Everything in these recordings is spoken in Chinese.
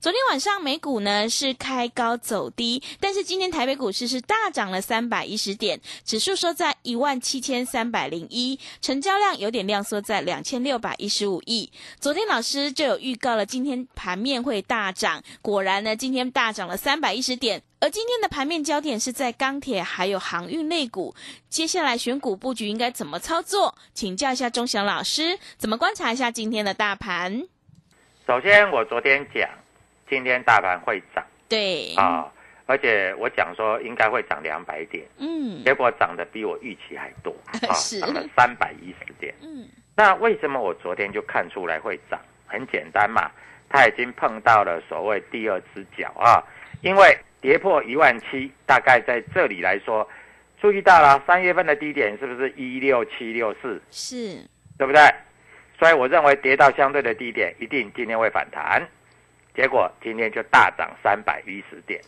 昨天晚上美股呢是开高走低，但是今天台北股市是大涨了三百一十点，指数收在一万七千三百零一，成交量有点量缩在两千六百一十五亿。昨天老师就有预告了，今天盘面会大涨，果然呢，今天大涨了三百一十点。而今天的盘面焦点是在钢铁还有航运类股，接下来选股布局应该怎么操作？请教一下钟祥老师，怎么观察一下今天的大盘？首先，我昨天讲。今天大盘会涨，对啊，而且我讲说应该会涨两百点，嗯，结果涨得比我预期还多，啊，是涨了三百一十点，嗯，那为什么我昨天就看出来会涨？很简单嘛，它已经碰到了所谓第二只脚啊，因为跌破一万七，大概在这里来说，注意到了三月份的低点是不是一六七六四？是，对不对？所以我认为跌到相对的低点，一定今天会反弹。结果今天就大涨三百一十点，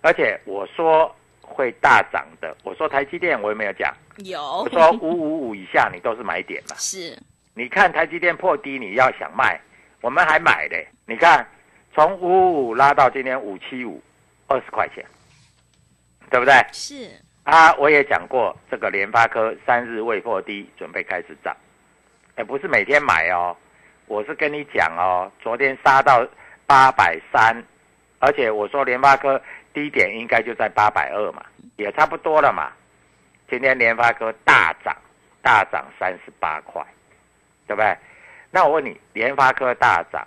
而且我说会大涨的，我说台积电我有没有讲？有。我说五五五以下你都是买点嘛。是。你看台积电破低，你要想卖，我们还买的。你看从五五五拉到今天五七五，二十块钱，对不对？是。啊，我也讲过这个联发科三日未破低，准备开始涨。哎，不是每天买哦，我是跟你讲哦，昨天杀到。八百三，而且我说联发科低点应该就在八百二嘛，也差不多了嘛。今天联发科大涨，大涨三十八块，对不对？那我问你，联发科大涨，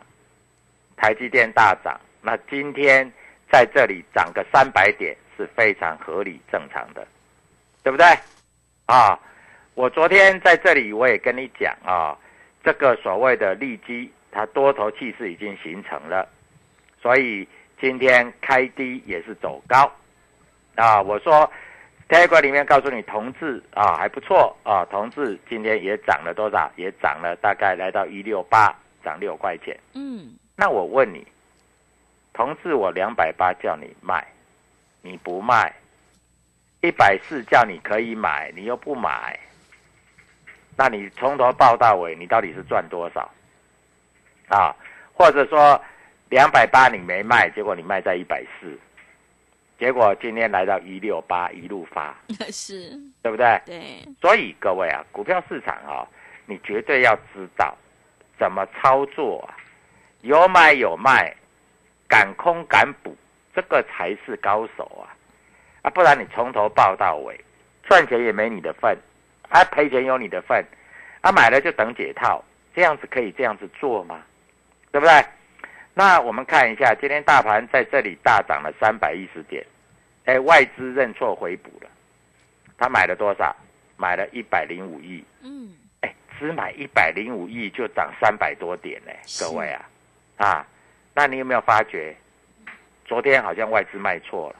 台积电大涨，那今天在这里涨个三百点是非常合理正常的，对不对？啊，我昨天在这里我也跟你讲啊，这个所谓的利基。它多头气势已经形成了，所以今天开低也是走高，啊，我说，T 股里面告诉你，同志啊还不错啊，同志今天也涨了多少？也涨了大概来到一六八，涨六块钱。嗯，那我问你，同志我两百八叫你卖，你不卖；一百四叫你可以买，你又不买，那你从头报到尾，你到底是赚多少？啊，或者说两百八你没卖，结果你卖在一百四，结果今天来到一六八一路发，是，对不对？对。所以各位啊，股票市场啊，你绝对要知道怎么操作啊，有买有卖，敢空敢补，这个才是高手啊！啊，不然你从头报到尾，赚钱也没你的份，啊赔钱有你的份，啊买了就等解套，这样子可以这样子做吗？对不对？那我们看一下，今天大盘在这里大涨了三百一十点，哎，外资认错回补了，他买了多少？买了一百零五亿。嗯，哎，只买一百零五亿就涨三百多点呢，是各位啊，啊，那你有没有发觉，昨天好像外资卖错了？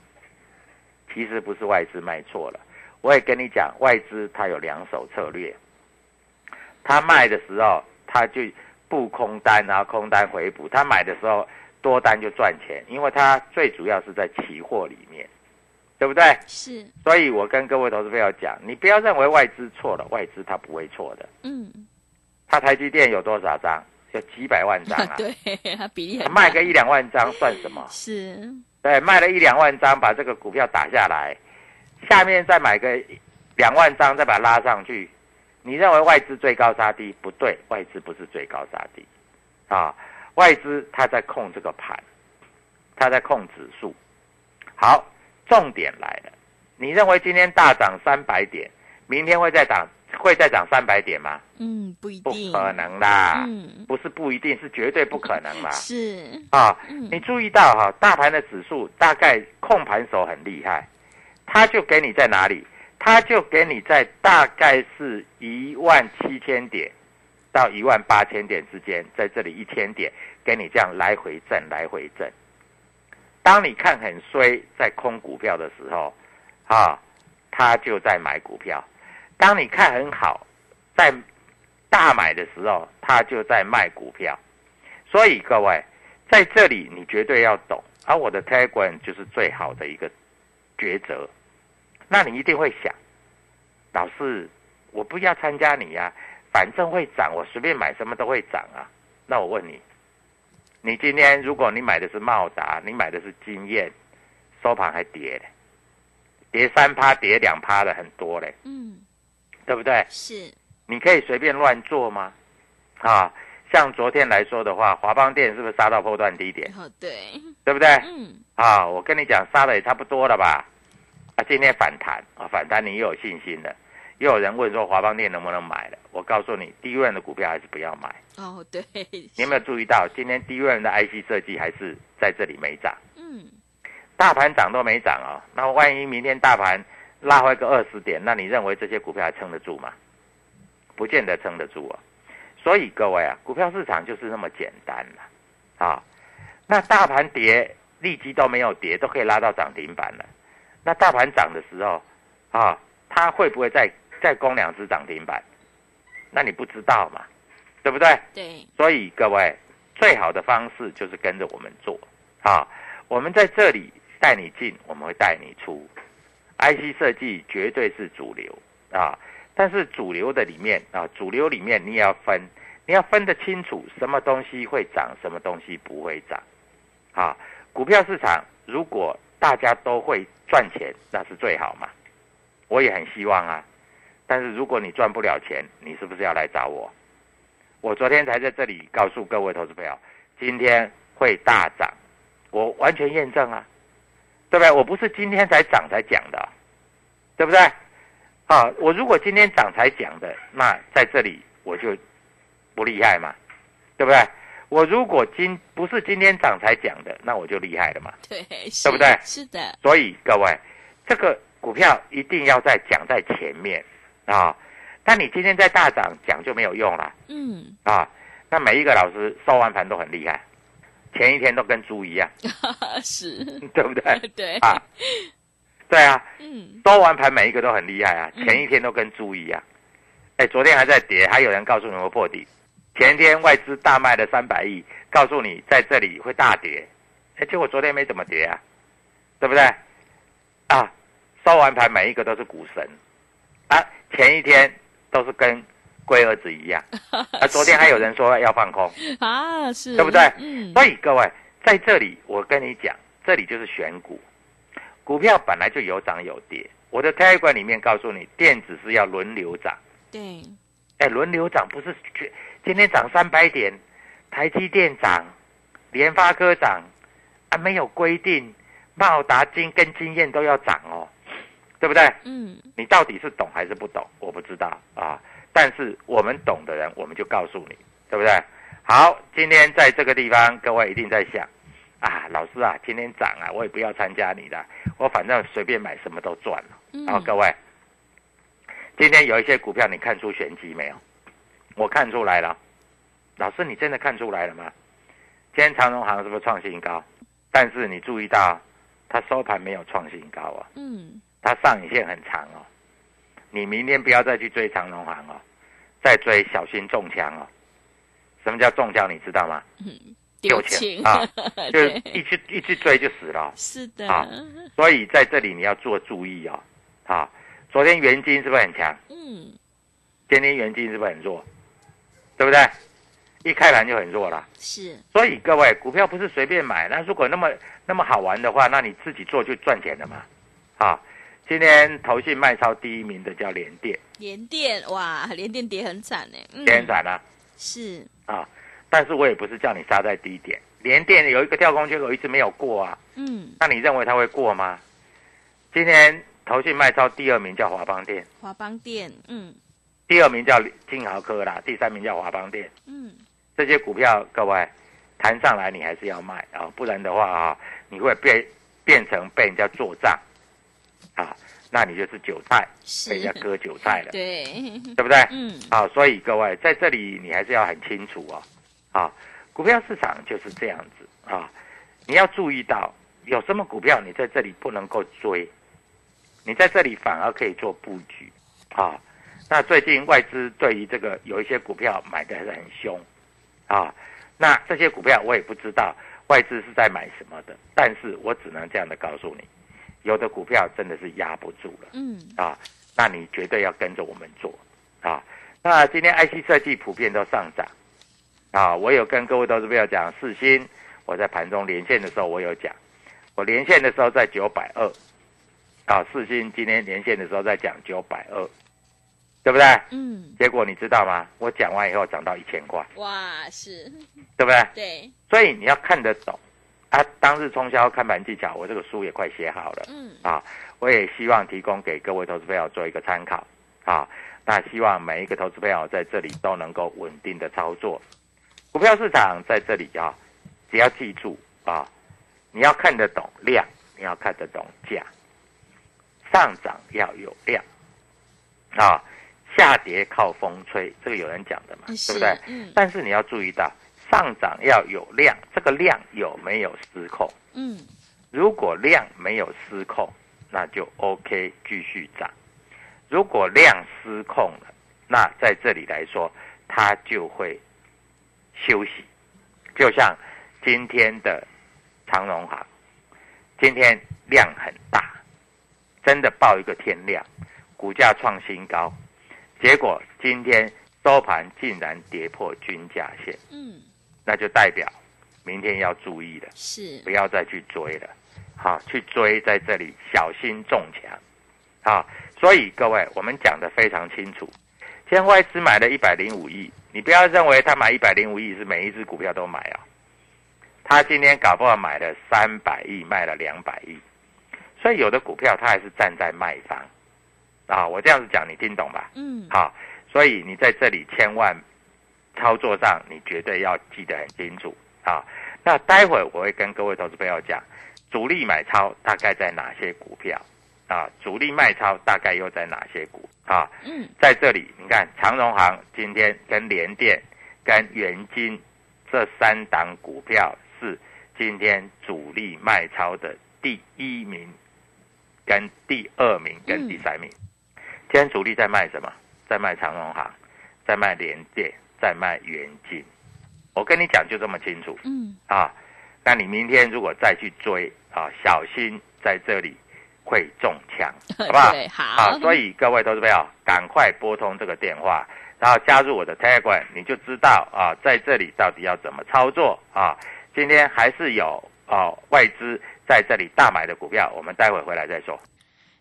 其实不是外资卖错了，我也跟你讲，外资它有两手策略，他卖的时候他就布空单，然后空单回补；他买的时候多单就赚钱，因为他最主要是在期货里面，对不对？是，所以我跟各位投资朋友讲，你不要认为外资错了，外资他不会错的。嗯，他台积电有多少张？有几百万张啊！对，他比例很大卖个一两万张算什么？是，对，卖了一两万张，把这个股票打下来，下面再买个两万张，再把它拉上去。你认为外资最高杀低？不对，外资不是最高杀低，啊，外资它在控这个盘，它在控指数。好，重点来了，你认为今天大涨三百点，明天会再涨会再涨三百点吗？嗯，不一定不定，可能啦，嗯，不是不一定，是绝对不可能啦。是，啊，嗯你注意到哈、大盘的指数大概控盘手很厉害，他就给你在哪里？他就给你在大概是一万七千点到一万八千点之间，在这里一千点给你这样来回震，来回震。当你看很衰，在空股票的时候，啊，他就在买股票；当你看很好，在大买的时候，他就在卖股票。所以各位，在这里你绝对要懂，而我的 Telegram 就是最好的一个抉择。那你一定会想，老师，我不要参加你呀、反正会涨，我随便买什么都会涨啊。那我问你，你今天如果你买的是茂达，你买的是经验，收盘还跌嘞，跌三趴，跌两趴的很多嘞，嗯，对不对？是，你可以随便乱做吗？啊，像昨天来说的话，华邦电是不是杀到波段低点，哦，对，对不对？嗯，啊，我跟你讲，杀的也差不多了吧？啊，今天反弹啊，反弹你又有信心了。又有人问说华邦电能不能买了？我告诉你，低润的股票还是不要买。哦，对，你有没有注意到，今天低润的 IC 设计还是在这里没涨，嗯，大盘涨都没涨哦。那万一明天大盘拉回个二十点，那你认为这些股票还撑得住吗？不见得撑得住啊。所以各位啊，股票市场就是那么简单了啊。那大盘跌，立即都没有跌，都可以拉到涨停板了。那大盘涨的时候啊，它会不会再再攻两只涨停板？那你不知道嘛，对不对？对，所以各位，最好的方式就是跟着我们做啊。我们在这里带你进，我们会带你出。IC 设计绝对是主流啊，但是主流的里面啊，主流里面你也要分，你要分得清楚什么东西会涨，什么东西不会涨。啊，股票市场如果大家都会赚钱，那是最好嘛。我也很希望啊，但是如果你赚不了钱，你是不是要来找我？我昨天才在这里告诉各位投资朋友，今天会大涨，我完全验证啊，对不对？我不是今天才涨才讲的，对不对？啊，我如果今天涨才讲的，那在这里我就不厉害嘛，对不对？我如果今不是今天涨才讲的，那我就厉害了嘛。对，对不对是的，所以各位，这个股票一定要在讲在前面啊。但你今天在大涨讲就没有用了。嗯，啊，那每一个老师收完盘都很厉害，前一天都跟猪一样，是，对不对？对，啊，对啊，嗯，收完盘每一个都很厉害啊，嗯前一天都跟猪一样。哎，昨天还在跌，还有人告诉你们破底，前天外资大卖了三百亿，告诉你在这里会大跌，哎，结果昨天没怎么跌啊，对不对？啊，收完盘每一个都是股神，啊，前一天都是跟龟儿子一样，啊，昨天还有人说要放空。啊，是，对不对？嗯，所以各位在这里，我跟你讲，这里就是选股，股票本来就有涨有跌。我的 Telegram 里面告诉你，电子是要轮流涨，对，哎，轮流涨不是去今天涨三百点，台积电涨，联发科涨，啊，没有规定茂达金跟经验都要涨哦，对不对？嗯，你到底是懂还是不懂？我不知道啊。但是我们懂的人，我们就告诉你，对不对？好，今天在这个地方，各位一定在想啊，老师啊，今天涨啊，我也不要参加你的，我反正随便买什么都赚了。嗯然后各位，今天有一些股票，你看出玄机没有？我看出来了，老师，你真的看出来了吗？今天长荣行是不是创新高？但是你注意到，它收盘没有创新高啊，嗯，它上影线很长哦。你明天不要再去追长荣行哦，再追小心中枪哦。什么叫中枪？你知道吗？嗯 丢钱啊，就是，一去一去追就死了哦。是的，啊所以在这里你要做注意哦。啊，昨天元金是不是很强？嗯，今天元金是不是很弱？对不对？一开盘就很弱了。是，所以各位，股票不是随便买，那如果那么那么好玩的话，那你自己做就赚钱了嘛。啊，今天投信卖超第一名的叫联电，联电哇，连电跌很惨呢，嗯连涨了是，啊。但是我也不是叫你杀在低点，联电有一个跳空缺口一直没有过啊，嗯，那你认为它会过吗？今天投信卖超第二名叫华邦电，华邦电，嗯第二名叫金豪科啦，第三名叫华邦电。嗯，这些股票，各位谈上来你还是要卖啊，不然的话啊，你会变变成被人家做账啊，那你就是韭菜，被人家割韭菜了，对，对不对？嗯，啊，所以各位在这里你还是要很清楚哦，啊，股票市场就是这样子啊，你要注意到有什么股票你在这里不能够追，你在这里反而可以做布局啊。那最近外资对于这个有一些股票买的还是很凶啊，那这些股票我也不知道外资是在买什么的，但是我只能这样的告诉你，有的股票真的是压不住了。嗯，啊，那你绝对要跟着我们做啊。那今天 IC 设计普遍都上涨啊，我有跟各位投资朋友讲，四星我在盘中连线的时候我有讲，我连线的时候在九百二啊，四星今天连线的时候在讲九百二，对不对？嗯，结果你知道吗？我讲完以后涨到一千块，哇，是，对不对？对，所以你要看得懂啊。当日冲销看盘技巧，我这个书也快写好了。嗯，啊，我也希望提供给各位投资朋友做一个参考啊。那希望每一个投资朋友在这里都能够稳定的操作。股票市场在这里啊，只要记住啊，你要看得懂量，你要看得懂价，上涨要有量啊，下跌靠风吹，这个有人讲的嘛，对不对？嗯但是你要注意到，上涨要有量，这个量有没有失控？嗯，如果量没有失控，那就 OK 继续涨；如果量失控了，那在这里来说，它就会休息。就像今天的长荣行，今天量很大，真的报一个天量，股价创新高，结果今天收盘竟然跌破均价线，嗯，那就代表明天要注意了。是。不，要再去追了，好，去追在这里小心中枪，啊，所以各位我们讲的非常清楚，今天外资买了一百零五亿，你不要认为他买一百零五亿是每一只股票都买啊，他今天搞不好买了三百亿，卖了两百亿，所以有的股票他还是站在卖方，啊，我这样子讲你听懂吧？嗯，好，所以你在这里千万操作上，你绝对要记得很清楚啊。那待会我会跟各位投资朋友讲，主力买超大概在哪些股票啊？主力卖超大概又在哪些股啊？嗯，在这里，你看长荣行今天跟联电、跟元金这三档股票是今天主力卖超的第一名、跟第二名、跟第三名。今天主力在卖什么？在卖长荣行，在卖联电，在卖元金。我跟你讲，就这么清楚嗯，啊！那你明天如果再去追啊，小心在这里会中枪，好不好？对，好，啊，所以各位投资朋友，赶快拨通这个电话，然后加入我的 Telegram，你就知道啊，在这里到底要怎么操作啊。今天还是有啊、外资在这里大买的股票，我们待会回来再说。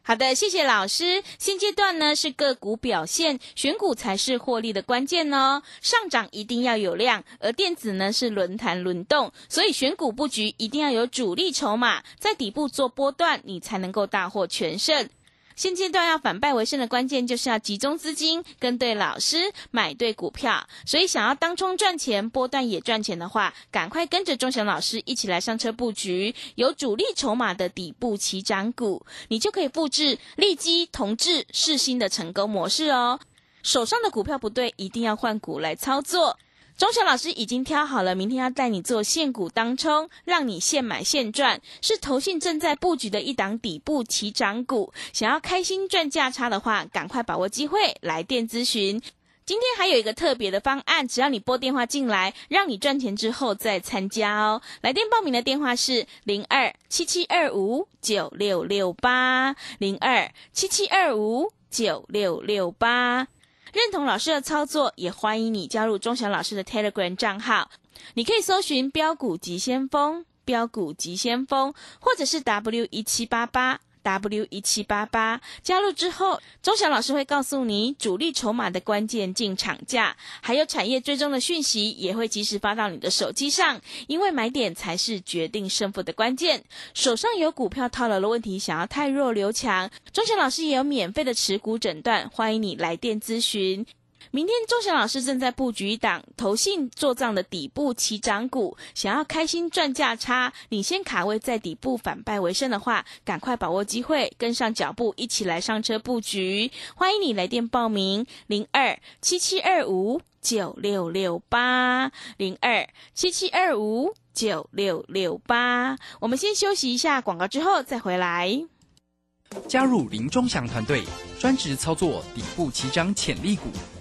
好的，谢谢老师。现阶段呢是个股表现，选股才是获利的关键哦。上涨一定要有量，而电子呢是轮盘轮动，所以选股布局一定要有主力筹码，在底部做波段，你才能够大获全胜。现阶段要反败为胜的关键，就是要集中资金，跟对老师，买对股票。所以想要当冲赚钱，波段也赚钱的话，赶快跟着钟祥老师一起来上车布局有主力筹码的底部起涨股，你就可以复制利基、同志、世新的成功模式哦。手上的股票不对，一定要换股来操作。钟祥老师已经挑好了，明天要带你做现股当冲，让你现买现赚，是投信正在布局的一档底部起涨股。想要开心赚价差的话，赶快把握机会来电咨询。今天还有一个特别的方案，只要你拨电话进来，让你赚钱之后再参加哦。来电报名的电话是零二七七二五九六六八零二七七二五九六六八。认同老师的操作，也欢迎你加入钟祥老师的 Telegram 账号。你可以搜寻“标股急先锋”、“标股急先锋”，或者是 W 一七八八 W 一七八八。加入之后，钟祥老师会告诉你主力筹码的关键进场价，还有产业追踪的讯息，也会及时发到你的手机上。因为买点才是决定胜负的关键。手上有股票套牢的问题，想要太弱留强，钟祥老师也有免费的持股诊断，欢迎你来电咨询。明天钟祥老师正在布局一档投信做账的底部起涨股，想要开心赚价差，领先卡位在底部反败为胜的话，赶快把握机会，跟上脚步，一起来上车布局。欢迎你来电报名：零二七七二五九六六八零二七七二五九六六八。我们先休息一下广告，之后再回来。加入林钟祥团队，专职操作底部起涨潜力股，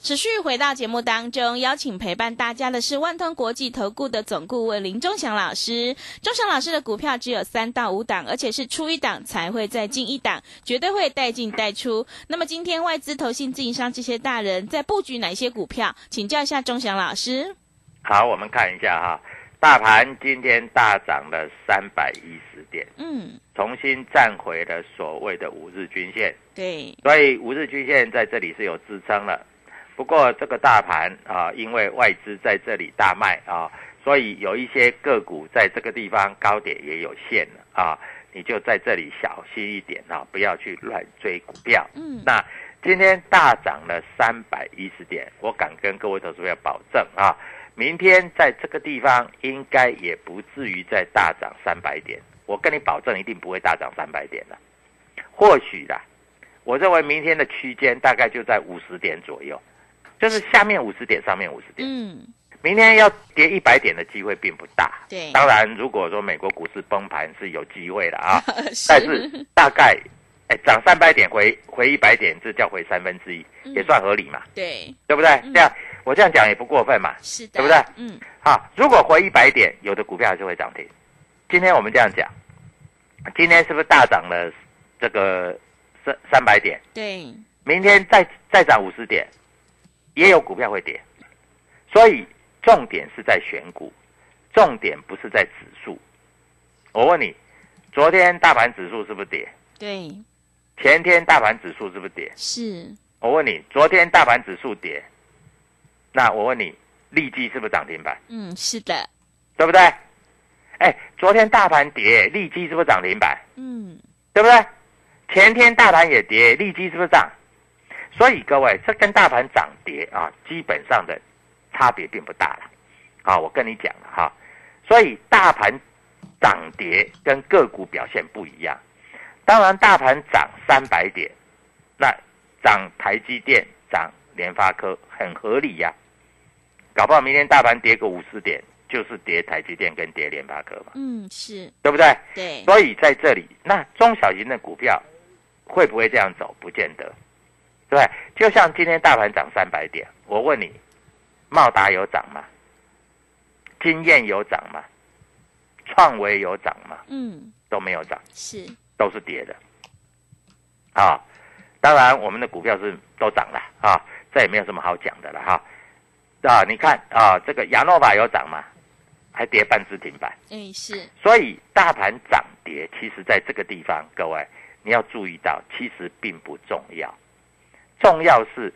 持续回到节目当中，邀请陪伴大家的是万通国际投顾的总顾问林忠祥老师。忠祥老师的股票只有三到五档，而且是出一档才会再进一档，绝对会带进带出。那么今天外资、投信、自营商这些大人在布局哪些股票？请教一下忠祥老师。好，我们看一下哈，大盘今天大涨了三百一十点，嗯，重新站回了所谓的五日均线，对，所以五日均线在这里是有支撑了。不过这个大盘啊，因为外资在这里大卖啊，所以有一些个股在这个地方高点也有限了啊，你就在这里小心一点啊，不要去乱追股票。嗯，那今天大涨了三百一十点，我敢跟各位投资者保证啊，明天在这个地方应该也不至于再大涨三百点，我跟你保证一定不会大涨三百点的，或许啦，我认为明天的区间大概就在五十点左右。就是下面五十点，上面五十点。嗯，明天要跌一百点的机会并不大。对，当然，如果说美国股市崩盘是有机会的啊，但是大概，哎，涨三百点回回一百点，这叫回三分之一，也算合理嘛？对，对不对？这样我这样讲也不过分嘛？是的，对不对？嗯，好，如果回一百点，有的股票就会涨停。今天我们这样讲，今天是不是大涨了这个三三百点？对，明天再再涨五十点。也有股票会跌，所以重点是在选股，重点不是在指数。我问你，昨天大盘指数是不是跌？对。前天大盘指数是不是跌？是。我问你，昨天大盘指数跌，那我问你，利基是不是涨停板？嗯，是的。对不对？哎，昨天大盘跌，利基是不是涨停板？嗯，对不对？前天大盘也跌，利基是不是涨？所以各位，这跟大盘涨跌啊，基本上的差别并不大了。啊，我跟你讲了哈，所以大盘涨跌跟个股表现不一样。当然，大盘涨三百点，那涨台积电、涨联发科很合理呀。搞不好明天大盘跌个五十点，就是跌台积电跟跌联发科嘛。嗯，是对不对？对。所以在这里，那中小型的股票会不会这样走？不见得。对，就像今天大盘涨三百点，我问你，茂达有涨吗？经验有涨吗？创维有涨吗？嗯，都没有涨，是，都是跌的。啊，当然我们的股票是都涨了啊，这也没有什么好讲的了哈。啊，你看啊，这个亚诺法有涨吗？还跌半只停板。哎，是，所以大盘涨跌，其实在这个地方，各位你要注意到，其实并不重要，重要是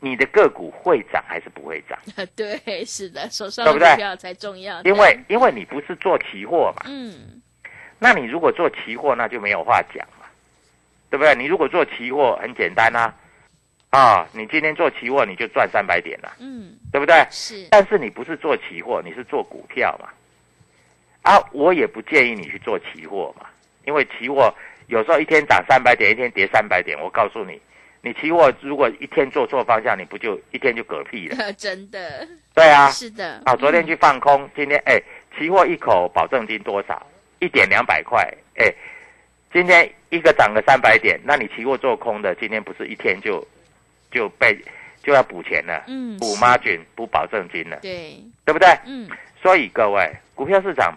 你的个股会涨还是不会涨。对，是的，手上对不对的股票才重要，因为因为你不是做期货嘛，嗯，那你如果做期货，那就没有话讲嘛，对不对？你如果做期货，很简单啊，啊，你今天做期货你就赚三百点了，嗯，对不对？是，但是你不是做期货，你是做股票嘛？啊，我也不建议你去做期货嘛，因为期货有时候一天涨三百点，一天跌三百点。我告诉你，你期货如果一天做错方向，你不就一天就嗝屁了？真的，对啊，是的，啊，昨天嗯去放空，今天哎，期货一口保证金多少？一点两百块，哎，今天一个涨个三百点，那你期货做空的，今天不是一天就就被就要补钱了？嗯，补是 margin 补保证金了，对，对不对？嗯，所以各位，股票市场，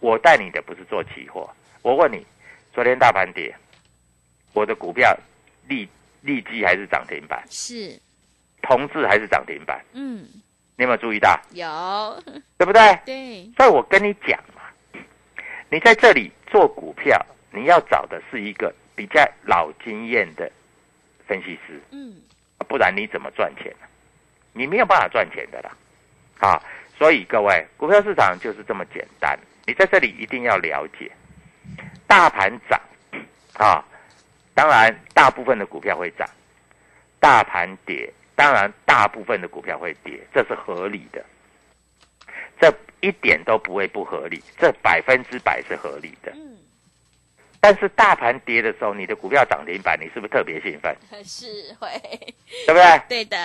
我带你的不是做期货。我问你，昨天大盘跌，我的股票利利基还是涨停板，是，同志还是涨停板？嗯，你有没有注意到？有，对不对？对，所以我跟你讲嘛，你在这里做股票，你要找的是一个比较老经验的分析师，嗯，不然你怎么赚钱呢？你没有办法赚钱的啦，啊！所以各位，股票市场就是这么简单。你在这里一定要了解，大盘涨啊，当然大部分的股票会涨；大盘跌，当然大部分的股票会跌，这是合理的。这一点都不会不合理，这百分之百是合理的。嗯，但是大盘跌的时候，你的股票涨停板，你是不是特别兴奋？是会，对不对？对的，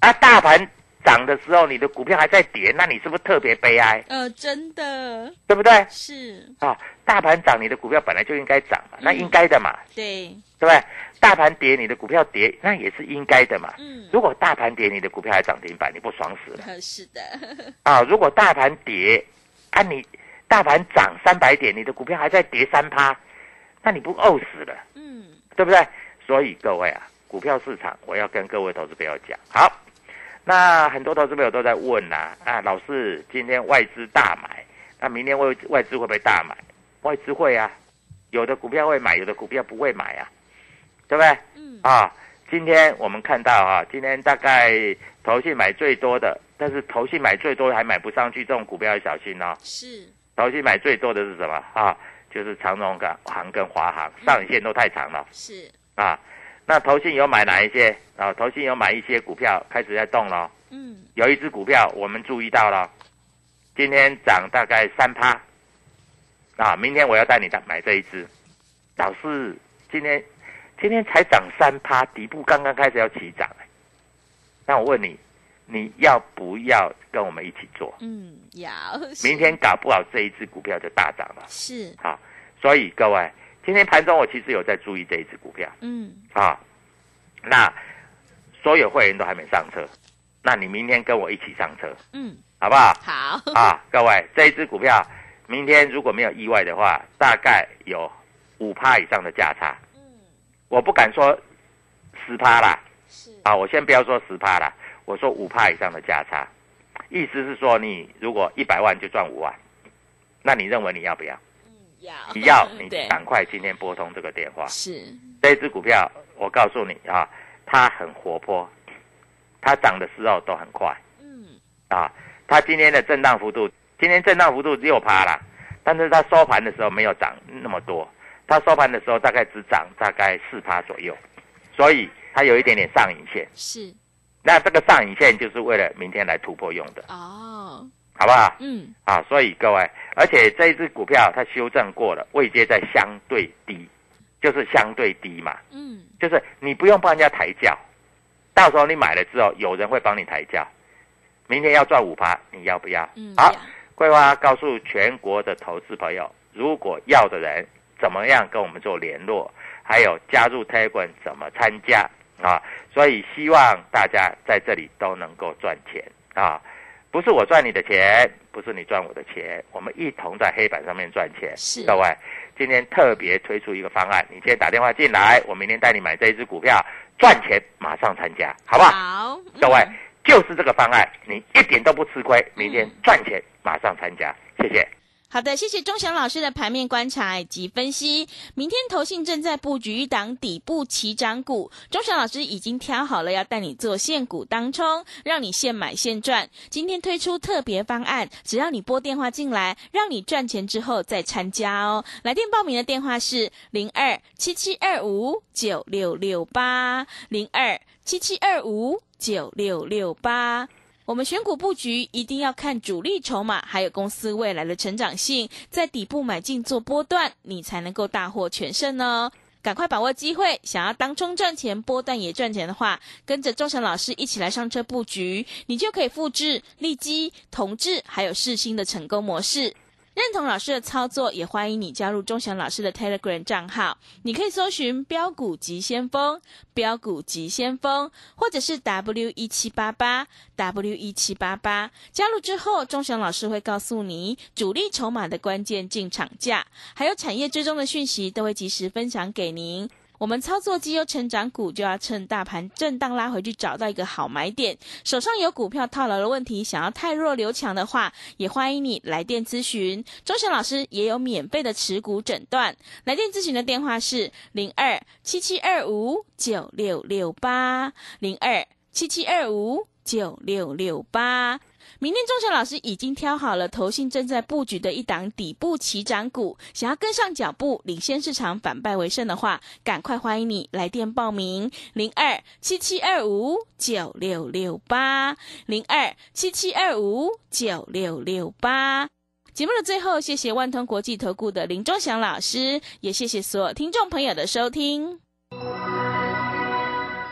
啊，大盘涨的时候，你的股票还在跌，那你是不是特别悲哀？呃，真的对不对？是，啊，大盘涨，你的股票本来就应该涨嘛，那应该的嘛，对，对不对？大盘跌，你的股票跌，那也是应该的嘛。嗯，如果大盘跌，你的股票还涨停板，你不爽死了呃是的，啊！如果大盘跌，啊你大盘涨三百点，你的股票还在跌三趴，那你不呕死了？嗯，对不对？所以各位啊，股票市场我要跟各位投资朋友讲，好，那很多投资朋友都在问呐、啊，老师，今天外资大买，那明天外外资会不会大买？外资会啊，有的股票会买，有的股票不会买啊，对不对？嗯，啊，今天我们看到啊，今天大概投信买最多的，但是投信买最多还买不上去，这种股票要小心哦。是，投信买最多的是什么啊？就是长荣港行跟华航，上影线都太长了。是，啊，那投信有买哪一些？啊，投信有买一些股票开始在动了。嗯，有一只股票我们注意到了，今天涨大概三趴。啊，明天我要带你买这一只。老师，今天今天才涨三趴，底部刚刚开始要起涨、那我问你，你要不要跟我们一起做？嗯，要，明天搞不好这一只股票就大涨了。是，好，所以各位，今天盘中我其实有在注意这一只股票。嗯，啊，那所有会员都还没上车，那你明天跟我一起上车，嗯，好不好？好，啊，各位，这一只股票明天如果没有意外的话，大概有五趴以上的价差。嗯，我不敢说十趴啦，是，啊，我先不要说十趴啦，我说五趴以上的价差，意思是说你如果一百万就赚五万，那你认为你要不要？你要，你，赶快今天拨通这个电话。是，这只股票，我告诉你啊，它很活泼，它涨的时候都很快。嗯，啊。它今天的震荡幅度，今天震荡幅度六趴啦，但是它收盘的时候没有涨那么多，它收盘的时候大概只涨大概四趴左右，所以它有一点点上影线。是，那这个上影线就是为了明天来突破用的，哦，好不好？嗯，啊，所以各位，而且这一只股票它修正过了，位阶在相对低，就是相对低嘛。嗯，就是你不用帮人家抬轿，到时候你买了之后，有人会帮你抬轿。明天要赚五趴，你要不要？嗯，好要，桂花告诉全国的投资朋友，如果要的人怎么样跟我们做联络，还有加入 Telegram 怎么参加啊？所以希望大家在这里都能够赚钱啊！不是我赚你的钱，不是你赚我的钱，我们一同在黑板上面赚钱。是各位，今天特别推出一个方案，你今天打电话进来，我明天带你买这一只股票，赚钱马上参加，好不好？好，各位嗯，就是这个方案，你一点都不吃亏，明天赚钱马上参加，谢谢。好的，谢谢钟祥老师的盘面观察以及分析。明天投信正在布局一档底部起涨股，钟祥老师已经挑好了，要带你做现股当冲，让你现买现赚。今天推出特别方案，只要你拨电话进来，让你赚钱之后再参加哦。来电报名的电话是零二七七二五九六六八零二七七二五九六六八。我们选股布局一定要看主力筹码，还有公司未来的成长性，在底部买进做波段，你才能够大获全胜哦。赶快把握机会，想要当中赚钱、波段也赚钱的话，跟着钟成老师一起来上车布局，你就可以复制利基、同志还有世新的成功模式。认同老师的操作，也欢迎你加入钟祥老师的 Telegram 账号。你可以搜寻“标股急先锋”、“标股急先锋”，或者是 W 一七八八 W 一七八八。加入之后，钟祥老师会告诉你主力筹码的关键进场价，还有产业追踪的讯息，都会及时分享给您。我们操作绩优成长股，就要趁大盘震荡拉回去，找到一个好买点。手上有股票套牢的问题，想要太弱留强的话，也欢迎你来电咨询。钟祥老师也有免费的持股诊断，来电咨询的电话是零二七七二五九六六八零二七七二五九六六八。明天钟祥老师已经挑好了投信正在布局的一档底部起涨股，想要跟上脚步，领先市场，反败为胜的话，赶快欢迎你来电报名零二七七二五九六六八零二七七二五九六六八。节目的最后，谢谢万通国际投顾的林钟祥老师，也谢谢所有听众朋友的收听。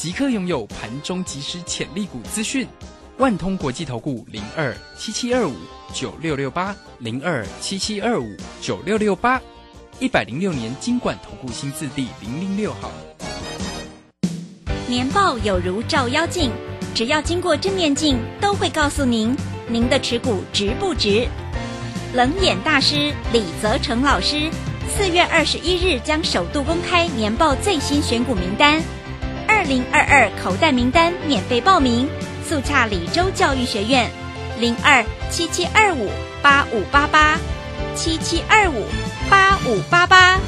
即刻拥有盘中即时潜力股资讯。万通国际投顾零二七七二五九六六八零二七七二五九六六八，一百零六年经管投顾新字第零零六号。年报有如照妖镜，只要经过正面镜，都会告诉您您的持股值不值。冷眼大师李泽成老师四月二十一日将首度公开年报最新选股名单，二零二二口袋名单免费报名，速洽李州教育学院零二七七二五八五八八七七二五八五八八。